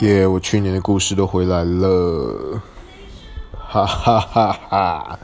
耶我去年的故事都回来了。哈哈哈哈。